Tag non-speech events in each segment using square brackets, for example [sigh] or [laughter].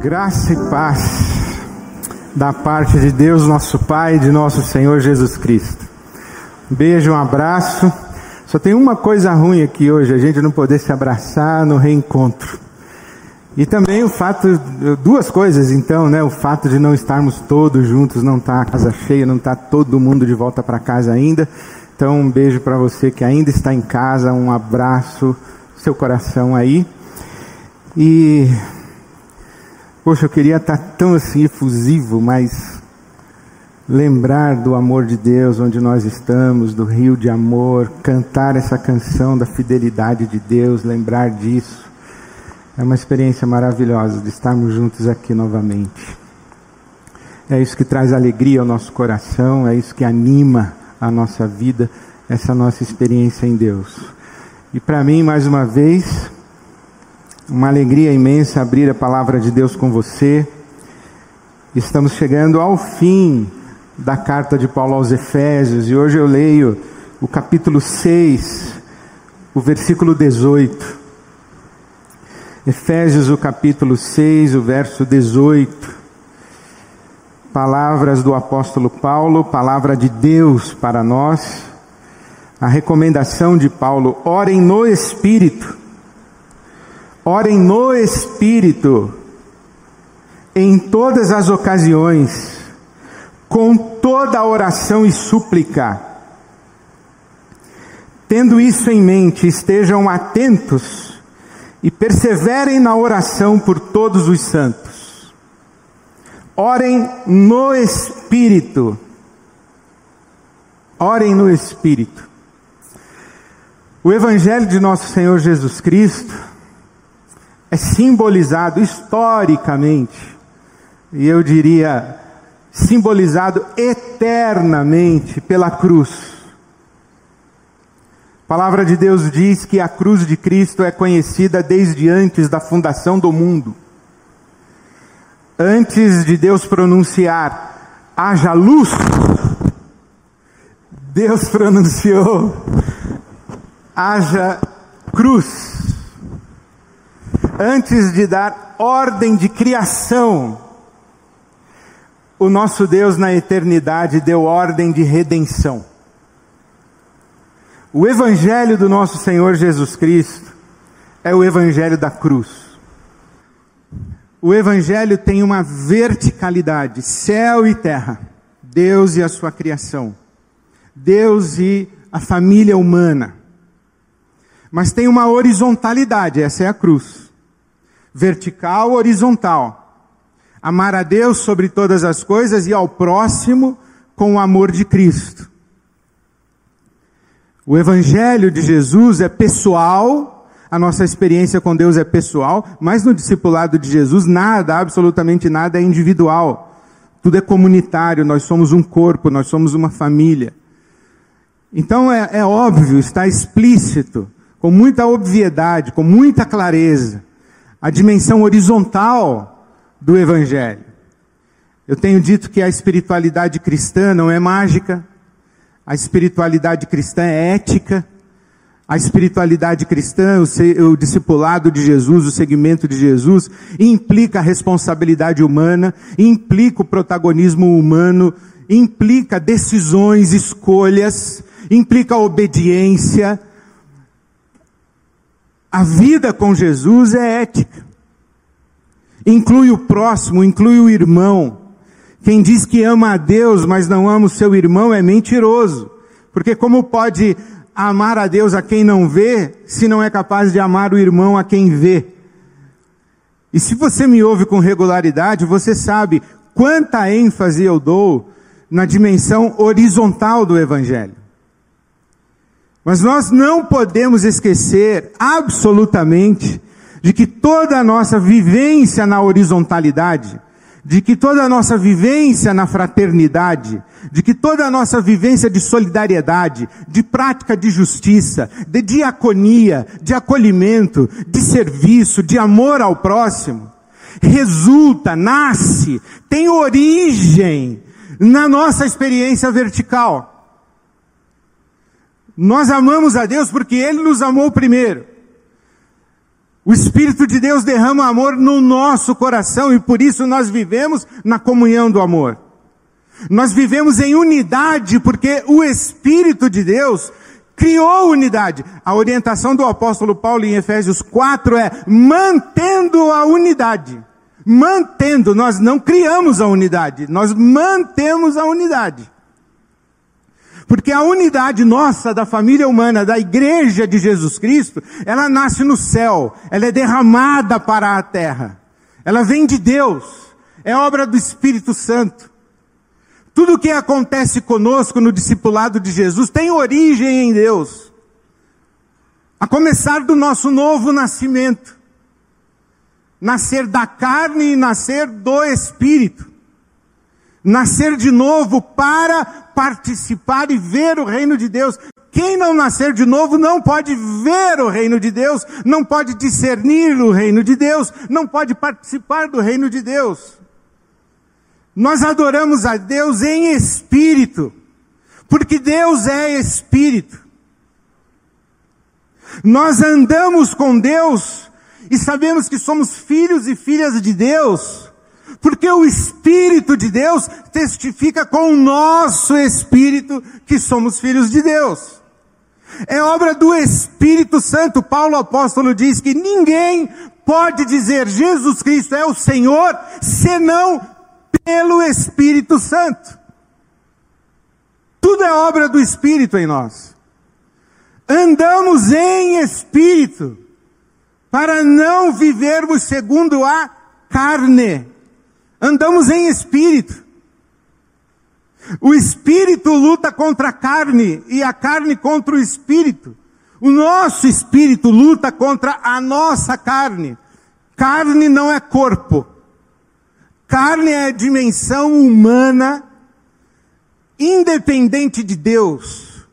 Graça e paz da parte de Deus, nosso Pai, de nosso Senhor Jesus Cristo. Um beijo, um abraço. Só tem uma coisa ruim aqui hoje, a gente não poder se abraçar no reencontro. E também o fato, duas coisas então, né? O fato de não estarmos todos juntos, não tá a casa cheia, não tá todo mundo de volta para casa ainda. Então um beijo para você que ainda está em casa, um abraço, seu coração aí. E Poxa, eu queria estar tão assim efusivo, mas lembrar do amor de Deus onde nós estamos, do rio de amor, cantar essa canção da fidelidade de Deus, lembrar disso. É uma experiência maravilhosa de estarmos juntos aqui novamente. É isso que traz alegria ao nosso coração, é isso que anima a nossa vida, essa nossa experiência em Deus. E para mim, mais uma vez, uma alegria imensa abrir a palavra de Deus com você. Estamos chegando ao fim da carta de Paulo aos Efésios e hoje eu leio o capítulo 6, o versículo 18. Efésios, o capítulo 6, o verso 18. Palavras do apóstolo Paulo, palavra de Deus para nós. A recomendação de Paulo: orem no Espírito Orem no Espírito, em todas as ocasiões, com toda oração e súplica. Tendo isso em mente, estejam atentos e perseverem na oração por todos os santos. Orem no Espírito. Orem no Espírito. O Evangelho de nosso Senhor Jesus Cristo é simbolizado historicamente, e eu diria simbolizado eternamente pela cruz. A palavra de Deus diz que a cruz de Cristo é conhecida desde antes da fundação do mundo. Antes de Deus pronunciar haja luz, Deus pronunciou haja cruz antes de dar ordem de criação, o nosso Deus na eternidade deu ordem de redenção. O Evangelho do nosso Senhor Jesus Cristo é o Evangelho da cruz. O Evangelho tem uma verticalidade, céu e terra, Deus e a sua criação, Deus e a família humana. Mas tem uma horizontalidade, essa é a cruz vertical, horizontal. Amar a Deus sobre todas as coisas e ao próximo com o amor de Cristo. O Evangelho de Jesus é pessoal, a nossa experiência com Deus é pessoal, mas no discipulado de Jesus nada, absolutamente nada é individual. Tudo é comunitário, nós somos um corpo, nós somos uma família. Então é, é óbvio, está explícito, com muita obviedade, com muita clareza a dimensão horizontal do Evangelho. Eu tenho dito que a espiritualidade cristã não é mágica, a espiritualidade cristã é ética, a espiritualidade cristã, o, o discipulado de Jesus, o segmento de Jesus, implica a responsabilidade humana, implica o protagonismo humano, implica decisões, escolhas, implica obediência, a vida com Jesus é ética. Inclui o próximo, inclui o irmão. Quem diz que ama a Deus, mas não ama o seu irmão, é mentiroso. Porque como pode amar a Deus a quem não vê, se não é capaz de amar o irmão a quem vê? E se você me ouve com regularidade, você sabe quanta ênfase eu dou na dimensão horizontal do Evangelho. Mas nós não podemos esquecer absolutamente de que toda a nossa vivência na horizontalidade, de que toda a nossa vivência na fraternidade, de que toda a nossa vivência de solidariedade, de prática de justiça, de diaconia, de acolhimento, de serviço, de amor ao próximo, resulta, nasce, tem origem na nossa experiência vertical. Nós amamos a Deus porque Ele nos amou primeiro. O Espírito de Deus derrama amor no nosso coração e por isso nós vivemos na comunhão do amor. Nós vivemos em unidade porque o Espírito de Deus criou unidade. A orientação do apóstolo Paulo em Efésios 4 é mantendo a unidade. Mantendo, nós não criamos a unidade, nós mantemos a unidade. Porque a unidade nossa da família humana, da igreja de Jesus Cristo, ela nasce no céu, ela é derramada para a terra. Ela vem de Deus, é obra do Espírito Santo. Tudo o que acontece conosco no discipulado de Jesus tem origem em Deus. A começar do nosso novo nascimento. Nascer da carne e nascer do Espírito nascer de novo para participar e ver o reino de Deus. Quem não nascer de novo não pode ver o reino de Deus, não pode discernir o reino de Deus, não pode participar do reino de Deus. Nós adoramos a Deus em espírito, porque Deus é espírito. Nós andamos com Deus e sabemos que somos filhos e filhas de Deus porque o Espírito de Deus testifica com o nosso Espírito que somos filhos de Deus. É obra do Espírito Santo. Paulo apóstolo diz que ninguém pode dizer Jesus Cristo é o Senhor senão pelo Espírito Santo. Tudo é obra do Espírito em nós. Andamos em Espírito para não vivermos segundo a carne. Andamos em espírito. O espírito luta contra a carne e a carne contra o espírito. O nosso espírito luta contra a nossa carne. Carne não é corpo. Carne é dimensão humana independente de Deus.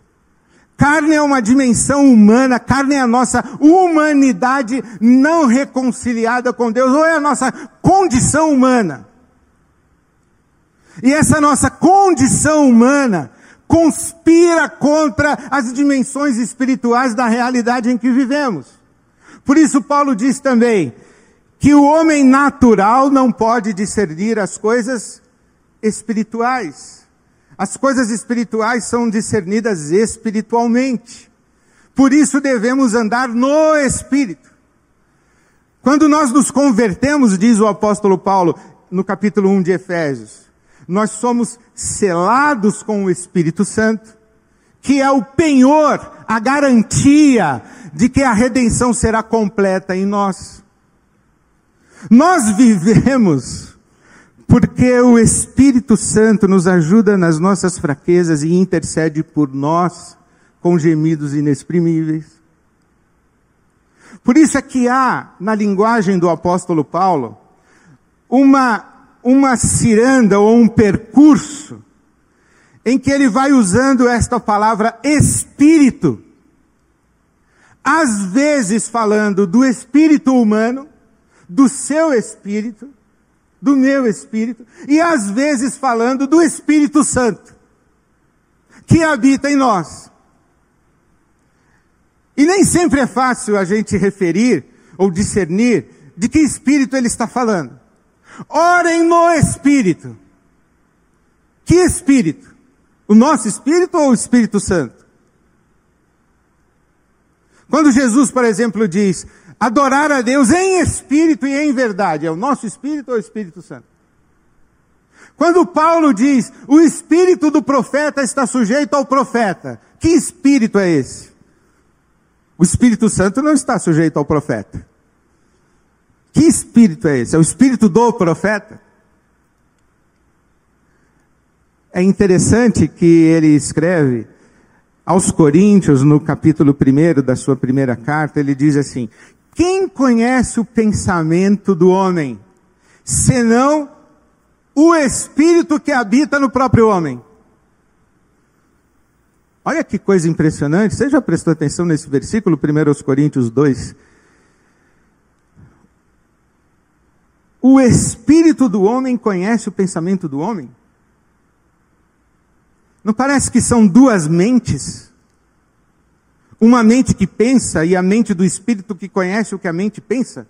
Carne é uma dimensão humana, carne é a nossa humanidade não reconciliada com Deus, ou é a nossa condição humana. E essa nossa condição humana conspira contra as dimensões espirituais da realidade em que vivemos. Por isso, Paulo diz também que o homem natural não pode discernir as coisas espirituais. As coisas espirituais são discernidas espiritualmente. Por isso devemos andar no Espírito. Quando nós nos convertemos, diz o apóstolo Paulo no capítulo 1 de Efésios, nós somos selados com o Espírito Santo, que é o penhor, a garantia de que a redenção será completa em nós. Nós vivemos porque o Espírito Santo nos ajuda nas nossas fraquezas e intercede por nós com gemidos inexprimíveis. Por isso é que há, na linguagem do apóstolo Paulo, uma uma ciranda ou um percurso em que ele vai usando esta palavra espírito, às vezes falando do espírito humano, do seu espírito, do meu espírito, e às vezes falando do Espírito Santo, que habita em nós. E nem sempre é fácil a gente referir ou discernir de que espírito ele está falando. Orem no Espírito. Que Espírito? O nosso Espírito ou o Espírito Santo? Quando Jesus, por exemplo, diz adorar a Deus em espírito e em verdade, é o nosso Espírito ou o Espírito Santo? Quando Paulo diz o espírito do profeta está sujeito ao profeta, que espírito é esse? O Espírito Santo não está sujeito ao profeta. Que espírito é esse? É o espírito do profeta? É interessante que ele escreve aos Coríntios, no capítulo 1 da sua primeira carta, ele diz assim: Quem conhece o pensamento do homem, senão o espírito que habita no próprio homem? Olha que coisa impressionante. Você já prestou atenção nesse versículo, 1 Coríntios 2, O espírito do homem conhece o pensamento do homem? Não parece que são duas mentes? Uma mente que pensa e a mente do espírito que conhece o que a mente pensa?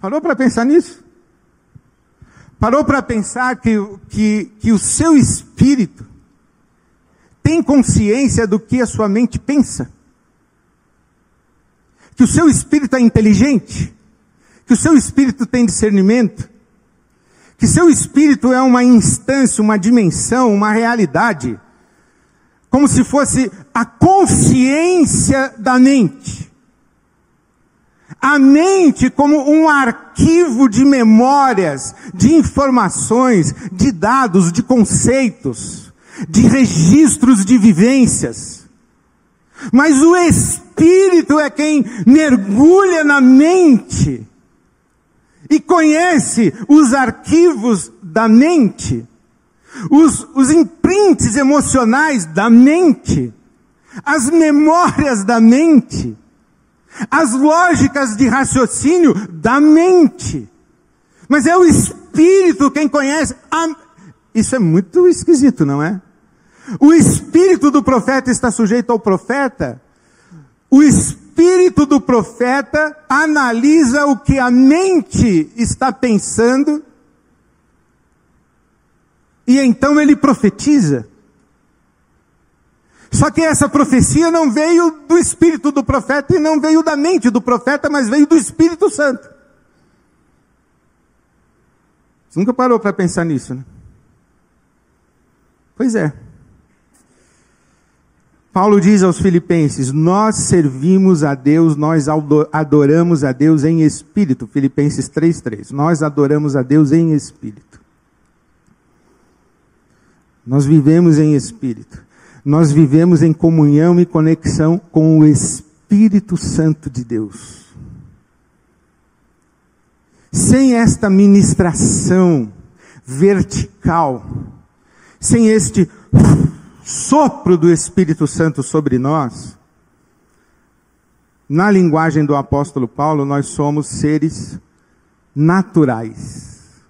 Parou para pensar nisso? Parou para pensar que, que, que o seu espírito tem consciência do que a sua mente pensa? Que o seu espírito é inteligente? Que o seu espírito tem discernimento? Que seu espírito é uma instância, uma dimensão, uma realidade? Como se fosse a consciência da mente. A mente como um arquivo de memórias, de informações, de dados, de conceitos, de registros de vivências. Mas o Espírito é quem mergulha na mente e conhece os arquivos da mente, os, os imprints emocionais da mente, as memórias da mente as lógicas de raciocínio da mente. Mas é o espírito quem conhece. A... Isso é muito esquisito, não é? O espírito do profeta está sujeito ao profeta. O espírito do profeta analisa o que a mente está pensando. E então ele profetiza. Só que essa profecia não veio do espírito do profeta e não veio da mente do profeta, mas veio do Espírito Santo. Você nunca parou para pensar nisso, né? Pois é. Paulo diz aos Filipenses: Nós servimos a Deus, nós adoramos a Deus em espírito. Filipenses 3,3. Nós adoramos a Deus em espírito. Nós vivemos em espírito nós vivemos em comunhão e conexão com o Espírito Santo de Deus. Sem esta ministração vertical, sem este sopro do Espírito Santo sobre nós, na linguagem do apóstolo Paulo, nós somos seres naturais.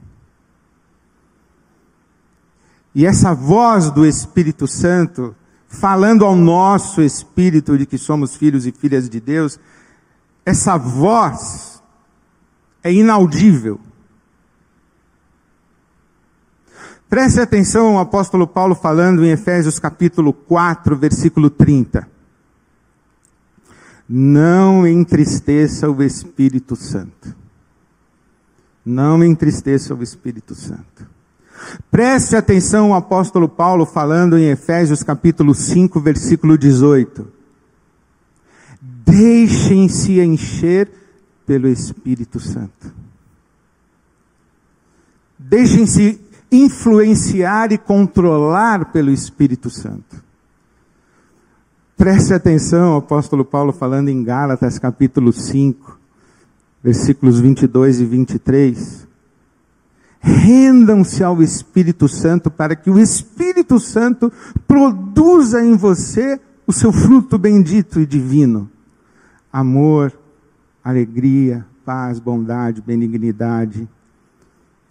E essa voz do Espírito Santo falando ao nosso espírito de que somos filhos e filhas de Deus, essa voz é inaudível. Preste atenção ao apóstolo Paulo falando em Efésios capítulo 4, versículo 30. Não entristeça o Espírito Santo. Não entristeça o Espírito Santo. Preste atenção o apóstolo Paulo falando em Efésios capítulo 5, versículo 18. Deixem-se encher pelo Espírito Santo. Deixem-se influenciar e controlar pelo Espírito Santo. Preste atenção, o apóstolo Paulo falando em Gálatas capítulo 5, versículos 22 e 23. Rendam-se ao Espírito Santo para que o Espírito Santo produza em você o seu fruto bendito e divino: amor, alegria, paz, bondade, benignidade,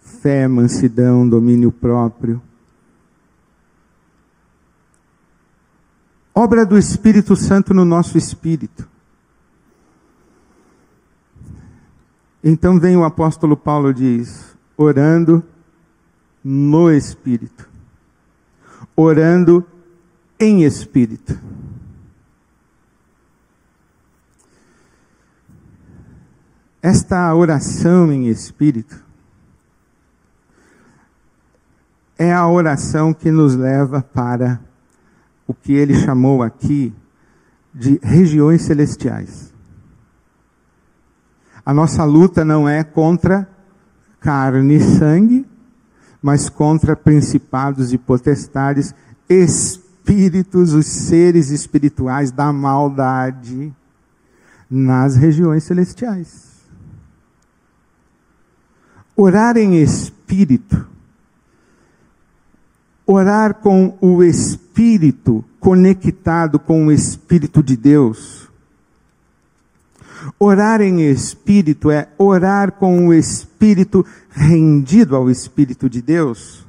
fé, mansidão, domínio próprio. Obra do Espírito Santo no nosso espírito. Então vem o apóstolo Paulo diz: orando no Espírito, orando em Espírito. Esta oração em Espírito é a oração que nos leva para o que ele chamou aqui de regiões celestiais. A nossa luta não é contra carne e sangue, mas contra principados e potestades, espíritos, os seres espirituais da maldade nas regiões celestiais. Orar em espírito, orar com o espírito conectado com o espírito de Deus, Orar em espírito é orar com o espírito rendido ao Espírito de Deus.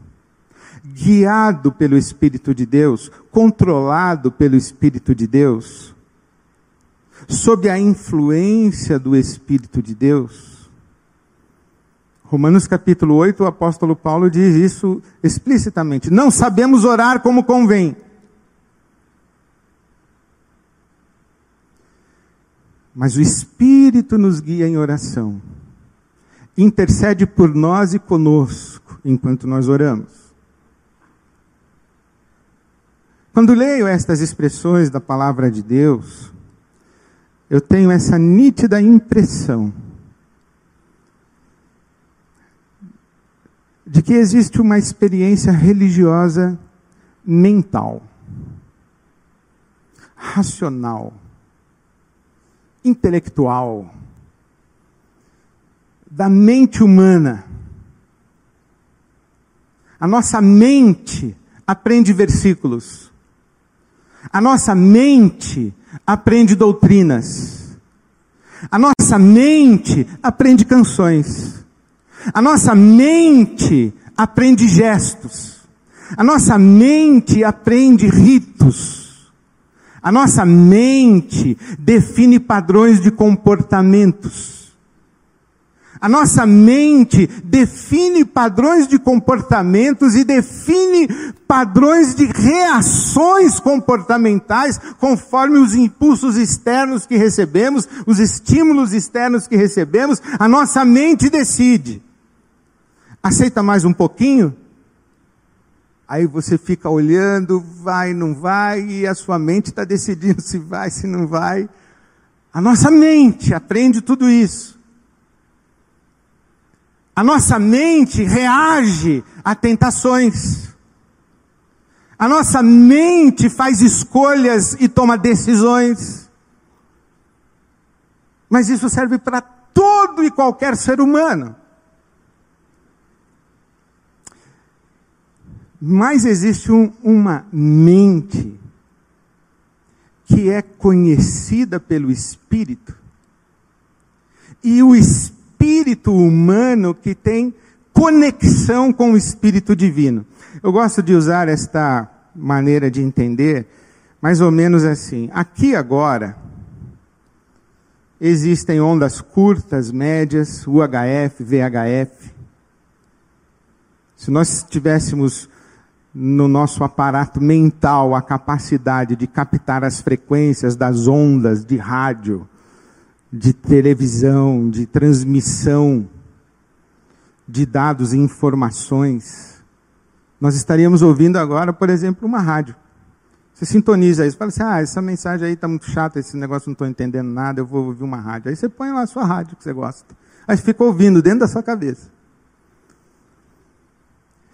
guiado pelo Espírito de Deus, controlado pelo Espírito de Deus, sob a influência do Espírito de Deus? Romanos capítulo 8, o apóstolo Paulo diz isso explicitamente. Não sabemos orar como convém. Mas o Espírito nos guia em oração. Intercede por nós e conosco enquanto nós oramos. Quando leio estas expressões da palavra de Deus, eu tenho essa nítida impressão de que existe uma experiência religiosa mental, racional, intelectual, da mente humana. A nossa mente aprende versículos. A nossa mente aprende doutrinas. A nossa mente aprende canções. A nossa mente aprende gestos. A nossa mente aprende ritos. A nossa mente define padrões de comportamentos. A nossa mente define padrões de comportamentos e define padrões de reações comportamentais conforme os impulsos externos que recebemos, os estímulos externos que recebemos, a nossa mente decide. Aceita mais um pouquinho? Aí você fica olhando, vai, não vai, e a sua mente está decidindo se vai, se não vai. A nossa mente aprende tudo isso. A nossa mente reage a tentações. A nossa mente faz escolhas e toma decisões. Mas isso serve para todo e qualquer ser humano. Mas existe um, uma mente que é conhecida pelo Espírito, e o espírito humano que tem conexão com o Espírito Divino. Eu gosto de usar esta maneira de entender, mais ou menos assim. Aqui agora, existem ondas curtas, médias, UHF, VHF. Se nós tivéssemos no nosso aparato mental a capacidade de captar as frequências das ondas de rádio, de televisão, de transmissão de dados e informações, nós estaríamos ouvindo agora, por exemplo, uma rádio. Você sintoniza isso, fala assim: ah, essa mensagem aí está muito chata, esse negócio não estou entendendo nada, eu vou ouvir uma rádio. Aí você põe lá a sua rádio que você gosta. Aí fica ouvindo dentro da sua cabeça.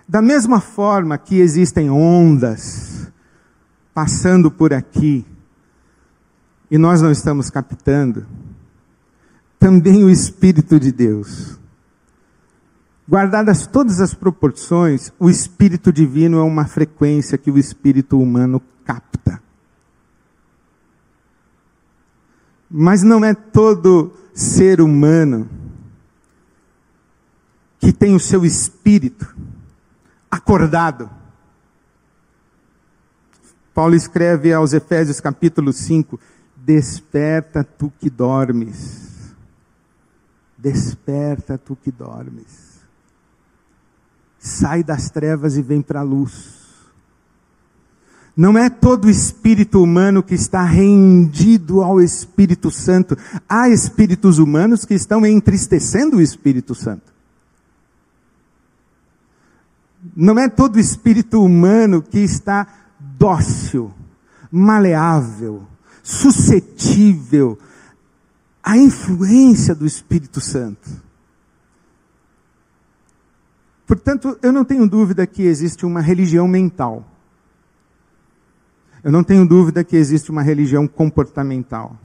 Da mesma forma que existem ondas passando por aqui e nós não estamos captando, também o Espírito de Deus. Guardadas todas as proporções, o Espírito Divino é uma frequência que o Espírito humano capta. Mas não é todo ser humano que tem o seu espírito acordado. Paulo escreve aos Efésios capítulo 5: Desperta tu que dormes. Desperta tu que dormes. Sai das trevas e vem para a luz. Não é todo espírito humano que está rendido ao Espírito Santo. Há espíritos humanos que estão entristecendo o Espírito Santo. Não é todo espírito humano que está dócil, maleável, suscetível à influência do Espírito Santo. Portanto, eu não tenho dúvida que existe uma religião mental. Eu não tenho dúvida que existe uma religião comportamental.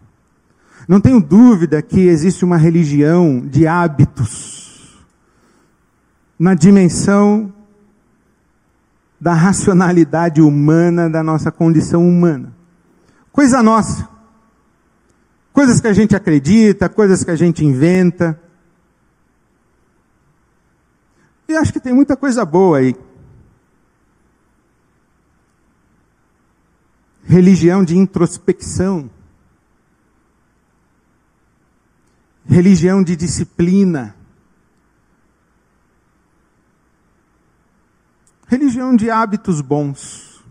Não tenho dúvida que existe uma religião de hábitos na dimensão da racionalidade humana, da nossa condição humana. Coisa nossa. Coisas que a gente acredita, coisas que a gente inventa. E acho que tem muita coisa boa aí. Religião de introspecção. Religião de disciplina religião de hábitos bons.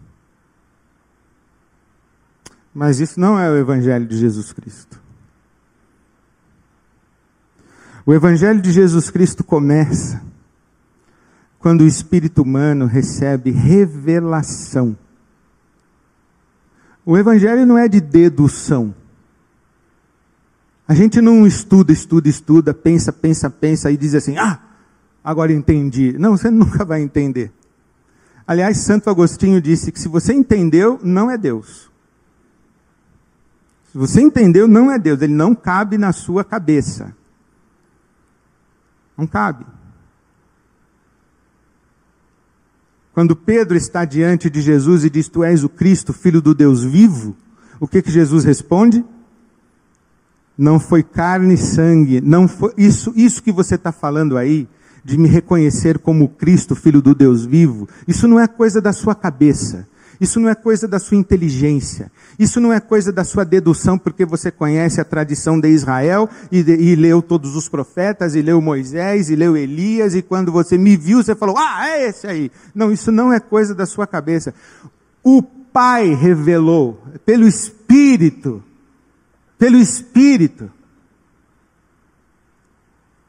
Mas isso não é o Evangelho de Jesus Cristo. O Evangelho de Jesus Cristo começa quando o espírito humano recebe revelação. O Evangelho não é de dedução. A gente não estuda, estuda, estuda, pensa, pensa, pensa e diz assim: ah, agora entendi. Não, você [laughs] nunca vai entender. Aliás, Santo Agostinho disse que se você entendeu, não é Deus. Se você entendeu, não é Deus. Ele não cabe na sua cabeça. Não cabe. Quando Pedro está diante de Jesus e diz: Tu és o Cristo, filho do Deus vivo, o que, que Jesus responde? Não foi carne e sangue, não foi isso, isso que você está falando aí, de me reconhecer como Cristo, filho do Deus vivo, isso não é coisa da sua cabeça. Isso não é coisa da sua inteligência. Isso não é coisa da sua dedução, porque você conhece a tradição de Israel e, de, e, leu todos os profetas, e leu Moisés, e leu Elias, e quando você me viu, você falou: Ah, é esse aí. Não, isso não é coisa da sua cabeça. O Pai revelou, pelo Espírito, pelo Espírito.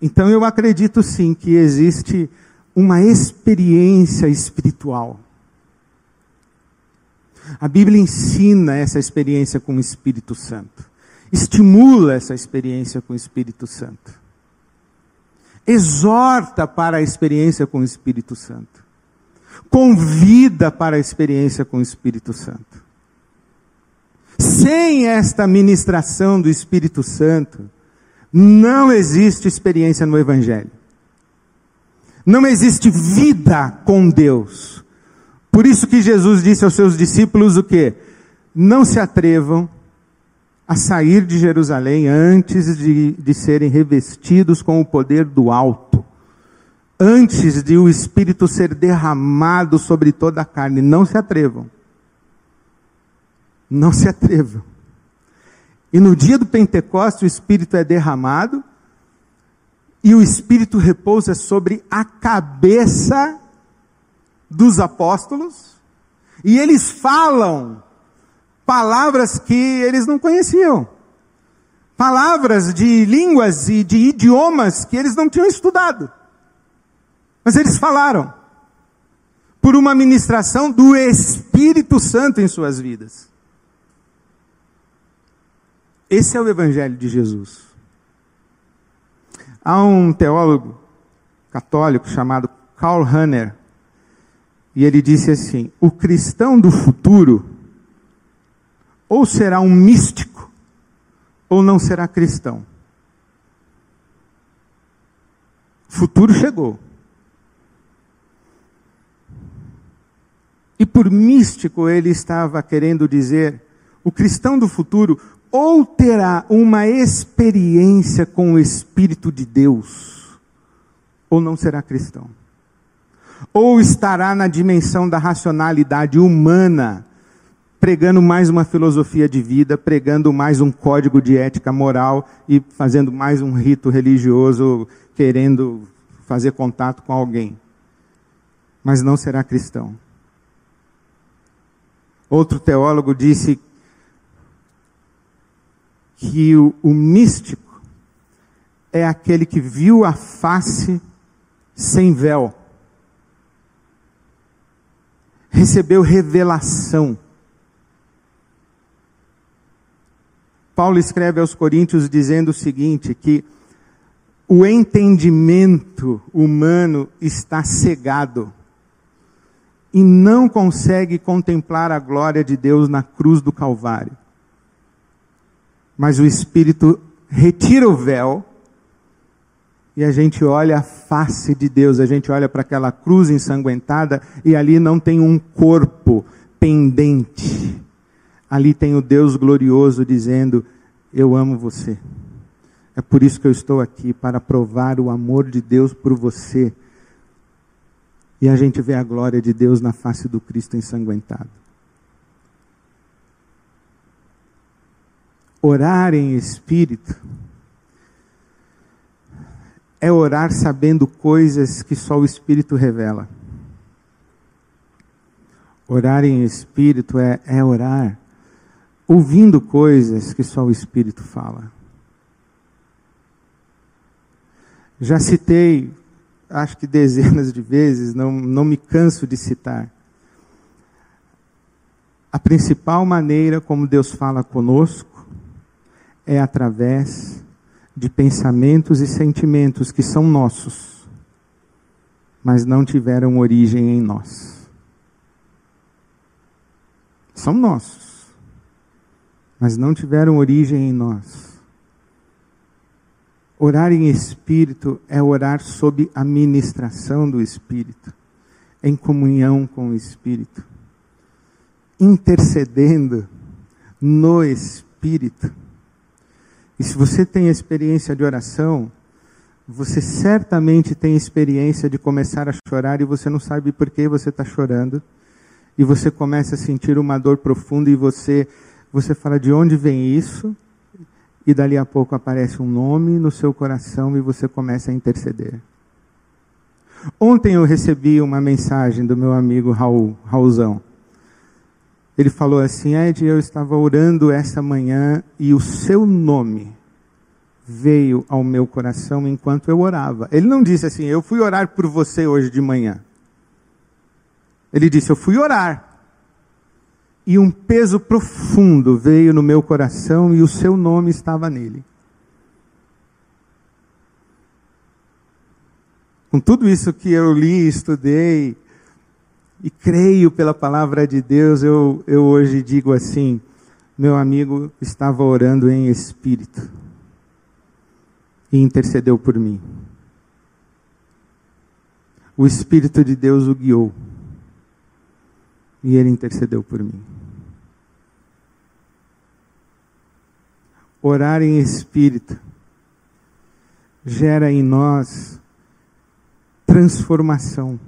Então eu acredito sim que existe uma experiência espiritual. A Bíblia ensina essa experiência com o Espírito Santo, estimula essa experiência com o Espírito Santo, exorta para a experiência com o Espírito Santo, convida para a experiência com o Espírito Santo. Sem esta ministração do Espírito Santo, não existe experiência no Evangelho. Não existe vida com Deus. Por isso que Jesus disse aos seus discípulos o que? Não se atrevam a sair de Jerusalém antes de, de serem revestidos com o poder do alto. Antes de o Espírito ser derramado sobre toda a carne. Não se atrevam. Não se atrevam. E no dia do Pentecostes o Espírito é derramado e o Espírito repousa sobre a cabeça dos apóstolos, e eles falam palavras que eles não conheciam. Palavras de línguas e de idiomas que eles não tinham estudado. Mas eles falaram por uma ministração do Espírito Santo em suas vidas. Esse é o Evangelho de Jesus. Há um teólogo católico chamado Karl Rahner, e ele disse assim: o cristão do futuro ou será um místico, ou não será cristão. O futuro chegou. E por místico ele estava querendo dizer: o cristão do futuro ou terá uma experiência com o Espírito de Deus, ou não será cristão ou estará na dimensão da racionalidade humana, pregando mais uma filosofia de vida, pregando mais um código de ética moral e fazendo mais um rito religioso, querendo fazer contato com alguém. Mas não será cristão. Outro teólogo disse que o, o místico é aquele que viu a face sem véu recebeu revelação. Paulo escreve aos Coríntios dizendo o seguinte: que o entendimento humano está cegado e não consegue contemplar a glória de Deus na cruz do Calvário. Mas o Espírito retira o véu e a gente olha a face de Deus, a gente olha para aquela cruz ensanguentada e ali não tem um corpo pendente. Ali tem o Deus glorioso dizendo: Eu amo você. É por isso que eu estou aqui, para provar o amor de Deus por você. E a gente vê a glória de Deus na face do Cristo ensanguentado. Orar em espírito é orar sabendo coisas que só o Espírito revela. Orar em espírito é, é orar ouvindo coisas que só o Espírito fala. Já citei, acho que dezenas de vezes, não, não me canso de citar. A principal maneira como Deus fala conosco é através de pensamentos e sentimentos que são nossos, mas não tiveram origem em nós. São nossos, mas não tiveram origem em nós. Orar em espírito é orar sob a ministração do Espírito, em comunhão com o Espírito, intercedendo no Espírito. E se você tem experiência de oração, você certamente tem experiência de começar a chorar e você não sabe por que você está chorando. E você começa a sentir uma dor profunda e você, você fala de onde vem isso? E dali a pouco aparece um nome no seu coração e você começa a interceder. Ontem eu recebi uma mensagem do meu amigo Raul, Raulzão. Ele falou assim: Ed, eu estava orando essa manhã e o seu nome veio ao meu coração enquanto eu orava. Ele não disse assim: Eu fui orar por você hoje de manhã. Ele disse: Eu fui orar. E um peso profundo veio no meu coração e o seu nome estava nele. Com tudo isso que eu li, estudei, e creio pela palavra de Deus, eu, eu hoje digo assim: meu amigo estava orando em espírito e intercedeu por mim. O Espírito de Deus o guiou e ele intercedeu por mim. Orar em espírito gera em nós transformação.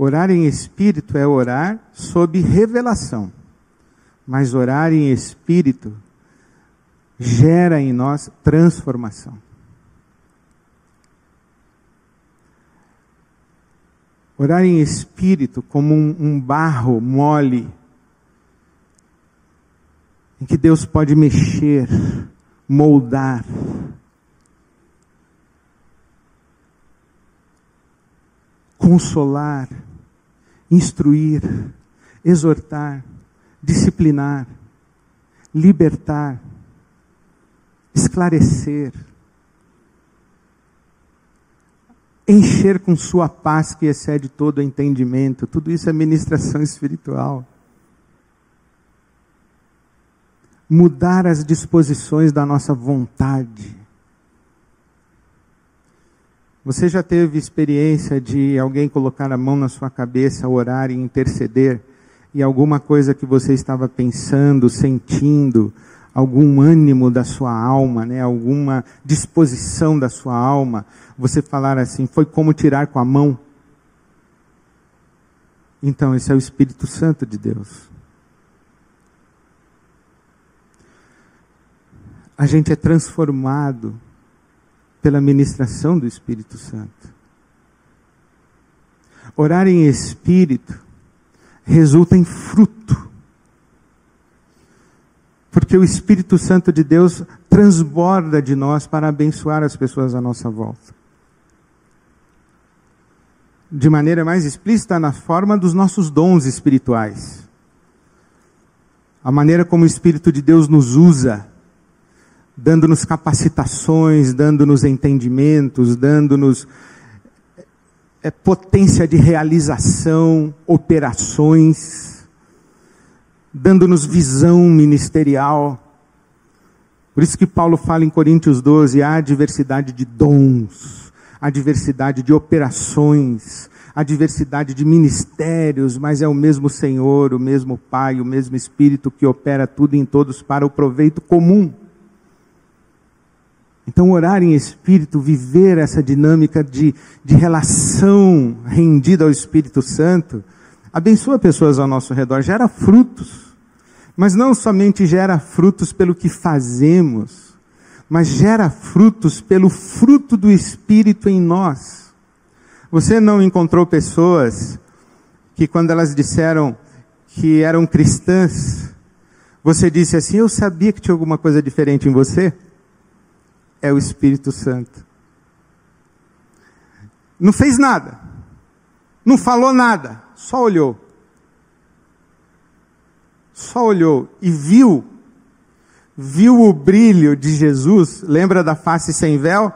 Orar em espírito é orar sob revelação, mas orar em espírito gera em nós transformação. Orar em espírito como um, um barro mole, em que Deus pode mexer, moldar, consolar, instruir, exortar, disciplinar, libertar, esclarecer, encher com sua paz que excede todo entendimento. Tudo isso é ministração espiritual. Mudar as disposições da nossa vontade você já teve experiência de alguém colocar a mão na sua cabeça, orar e interceder, e alguma coisa que você estava pensando, sentindo, algum ânimo da sua alma, né, alguma disposição da sua alma, você falar assim, foi como tirar com a mão? Então, esse é o Espírito Santo de Deus. A gente é transformado pela ministração do Espírito Santo. Orar em espírito resulta em fruto. Porque o Espírito Santo de Deus transborda de nós para abençoar as pessoas à nossa volta. De maneira mais explícita, na forma dos nossos dons espirituais. A maneira como o Espírito de Deus nos usa dando-nos capacitações, dando-nos entendimentos, dando-nos é, potência de realização, operações, dando-nos visão ministerial. Por isso que Paulo fala em Coríntios 12: há diversidade de dons, há diversidade de operações, há diversidade de ministérios, mas é o mesmo Senhor, o mesmo Pai, o mesmo Espírito que opera tudo em todos para o proveito comum. Então, orar em espírito, viver essa dinâmica de, de relação rendida ao Espírito Santo, abençoa pessoas ao nosso redor, gera frutos. Mas não somente gera frutos pelo que fazemos, mas gera frutos pelo fruto do Espírito em nós. Você não encontrou pessoas que, quando elas disseram que eram cristãs, você disse assim: Eu sabia que tinha alguma coisa diferente em você? É o Espírito Santo. Não fez nada, não falou nada, só olhou. Só olhou e viu, viu o brilho de Jesus. Lembra da face sem véu?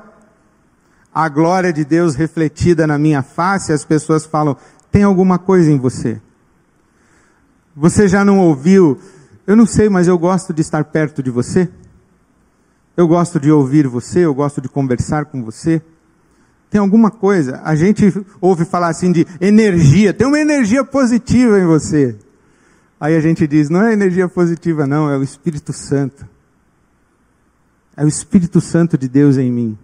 A glória de Deus refletida na minha face. As pessoas falam: tem alguma coisa em você. Você já não ouviu? Eu não sei, mas eu gosto de estar perto de você. Eu gosto de ouvir você, eu gosto de conversar com você. Tem alguma coisa, a gente ouve falar assim de energia, tem uma energia positiva em você. Aí a gente diz, não é energia positiva, não, é o Espírito Santo. É o Espírito Santo de Deus em mim.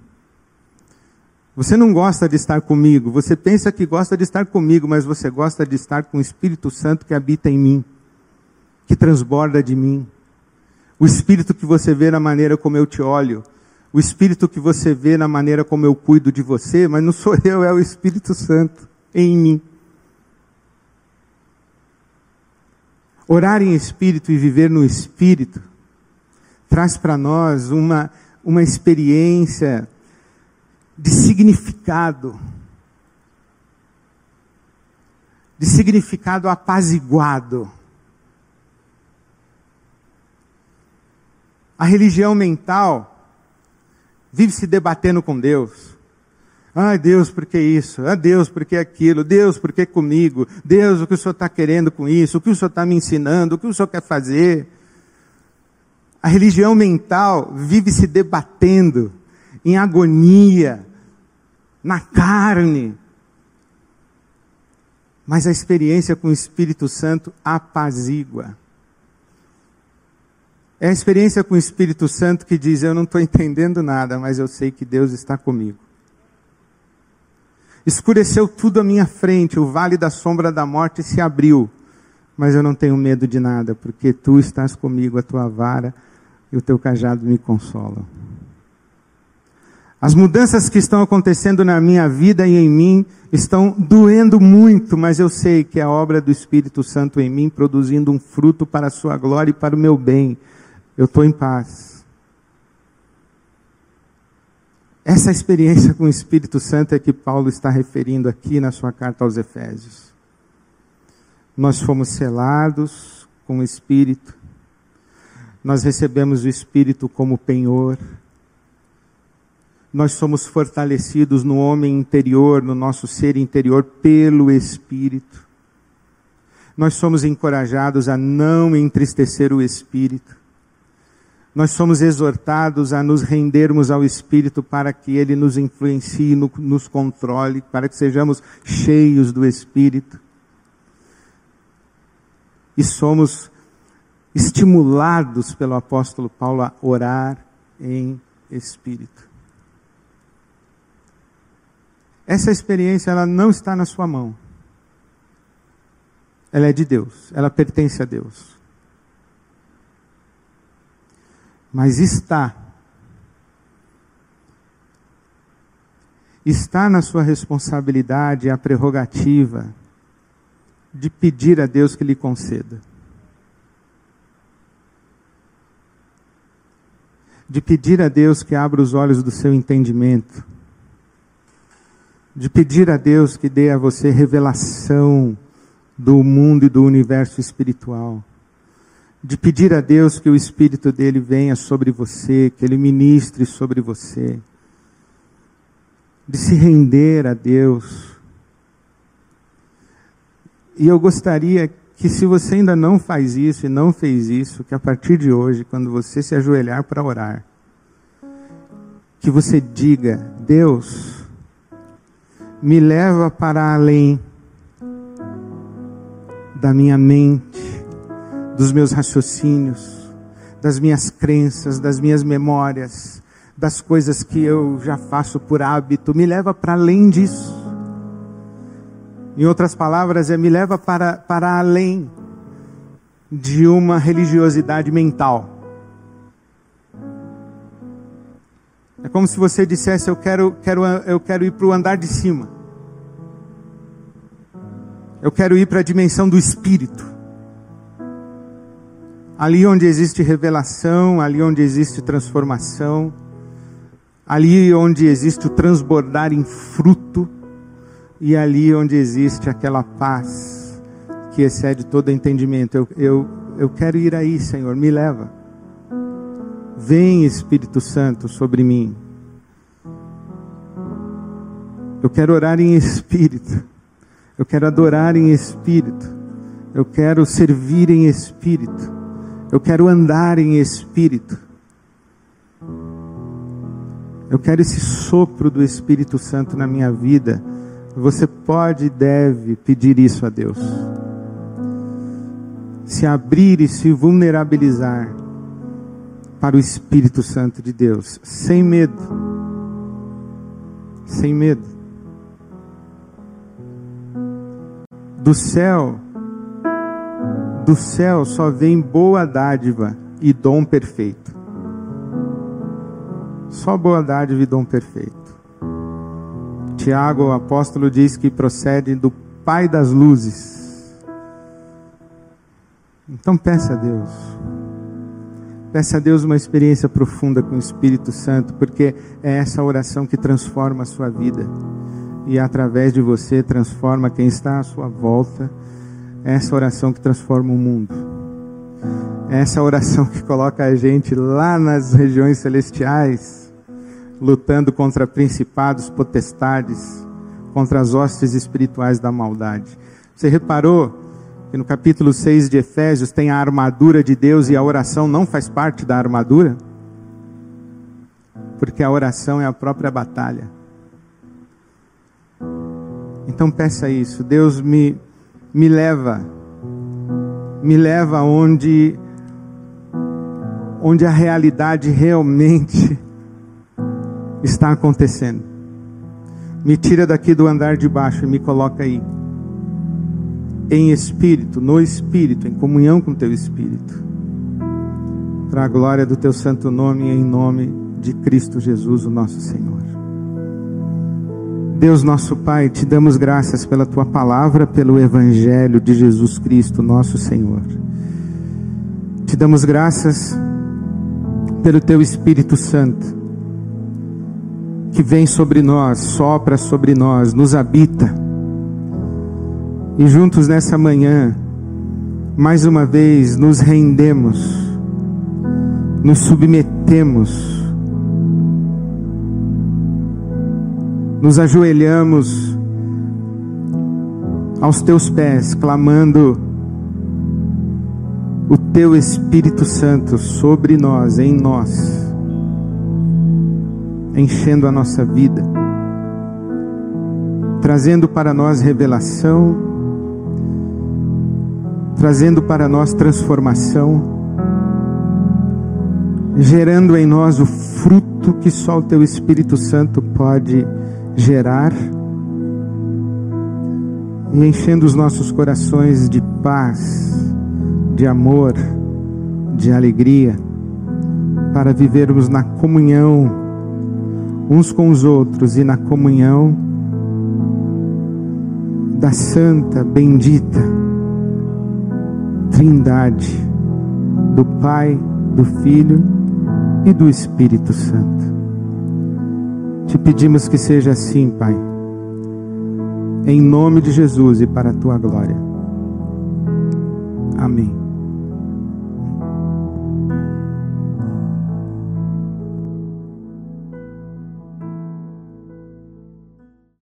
Você não gosta de estar comigo, você pensa que gosta de estar comigo, mas você gosta de estar com o Espírito Santo que habita em mim, que transborda de mim. O Espírito que você vê na maneira como eu te olho, o Espírito que você vê na maneira como eu cuido de você, mas não sou [laughs] eu, é o Espírito Santo em mim. Orar em espírito e viver no espírito traz para nós uma, uma experiência de significado, de significado apaziguado. A religião mental vive se debatendo com Deus. Ai, Deus, por que isso? Ah, Deus, por que aquilo? Deus, por que comigo? Deus, o que o Senhor está querendo com isso? O que o Senhor está me ensinando? O que o Senhor quer fazer? A religião mental vive se debatendo em agonia, na carne. Mas a experiência com o Espírito Santo apazigua. É a experiência com o Espírito Santo que diz: Eu não estou entendendo nada, mas eu sei que Deus está comigo. Escureceu tudo à minha frente, o vale da sombra da morte se abriu, mas eu não tenho medo de nada, porque tu estás comigo, a tua vara e o teu cajado me consolam. As mudanças que estão acontecendo na minha vida e em mim estão doendo muito, mas eu sei que é a obra do Espírito Santo em mim produzindo um fruto para a sua glória e para o meu bem. Eu estou em paz. Essa experiência com o Espírito Santo é que Paulo está referindo aqui na sua carta aos Efésios. Nós fomos selados com o Espírito, nós recebemos o Espírito como penhor nós somos fortalecidos no homem interior, no nosso ser interior, pelo Espírito. Nós somos encorajados a não entristecer o Espírito. Nós somos exortados a nos rendermos ao Espírito para que Ele nos influencie, nos controle, para que sejamos cheios do Espírito. E somos estimulados pelo apóstolo Paulo a orar em Espírito. Essa experiência ela não está na sua mão. Ela é de Deus, ela pertence a Deus. Mas está. Está na sua responsabilidade a prerrogativa de pedir a Deus que lhe conceda. De pedir a Deus que abra os olhos do seu entendimento. De pedir a Deus que dê a você revelação do mundo e do universo espiritual, de pedir a Deus que o Espírito dele venha sobre você, que ele ministre sobre você, de se render a Deus. E eu gostaria que, se você ainda não faz isso e não fez isso, que a partir de hoje, quando você se ajoelhar para orar, que você diga: Deus, me leva para além da minha mente, dos meus raciocínios, das minhas crenças, das minhas memórias, das coisas que eu já faço por hábito, me leva para além disso. Em outras palavras, é me leva para, para além de uma religiosidade mental. É como se você dissesse: Eu quero, quero, eu quero ir para o andar de cima. Eu quero ir para a dimensão do espírito. Ali onde existe revelação, ali onde existe transformação, ali onde existe o transbordar em fruto, e ali onde existe aquela paz que excede todo entendimento. Eu, eu, eu quero ir aí, Senhor, me leva. Vem Espírito Santo sobre mim. Eu quero orar em espírito. Eu quero adorar em espírito. Eu quero servir em espírito. Eu quero andar em espírito. Eu quero esse sopro do Espírito Santo na minha vida. Você pode e deve pedir isso a Deus. Se abrir e se vulnerabilizar para o Espírito Santo de Deus, sem medo. Sem medo. Do céu, do céu só vem boa dádiva e dom perfeito. Só boa dádiva e dom perfeito. Tiago, o apóstolo, diz que procede do Pai das luzes. Então peça a Deus Peça a Deus uma experiência profunda com o Espírito Santo, porque é essa oração que transforma a sua vida. E através de você transforma quem está à sua volta. É essa oração que transforma o mundo. É essa oração que coloca a gente lá nas regiões celestiais, lutando contra principados, potestades, contra as hostes espirituais da maldade. Você reparou que no capítulo 6 de Efésios tem a armadura de Deus e a oração não faz parte da armadura? Porque a oração é a própria batalha. Então peça isso, Deus me, me leva, me leva onde, onde a realidade realmente [laughs] está acontecendo. Me tira daqui do andar de baixo e me coloca aí em espírito, no espírito, em comunhão com teu espírito. Para a glória do teu santo nome, em nome de Cristo Jesus, o nosso Senhor. Deus nosso Pai, te damos graças pela tua palavra, pelo evangelho de Jesus Cristo, nosso Senhor. Te damos graças pelo teu Espírito Santo, que vem sobre nós, sopra sobre nós, nos habita e juntos nessa manhã, mais uma vez, nos rendemos, nos submetemos, nos ajoelhamos aos teus pés, clamando o teu Espírito Santo sobre nós, em nós, enchendo a nossa vida, trazendo para nós revelação, trazendo para nós transformação, gerando em nós o fruto que só o Teu Espírito Santo pode gerar, e enchendo os nossos corações de paz, de amor, de alegria, para vivermos na comunhão uns com os outros e na comunhão da santa, bendita Trindade, do Pai, do Filho e do Espírito Santo. Te pedimos que seja assim, Pai, em nome de Jesus e para a tua glória. Amém.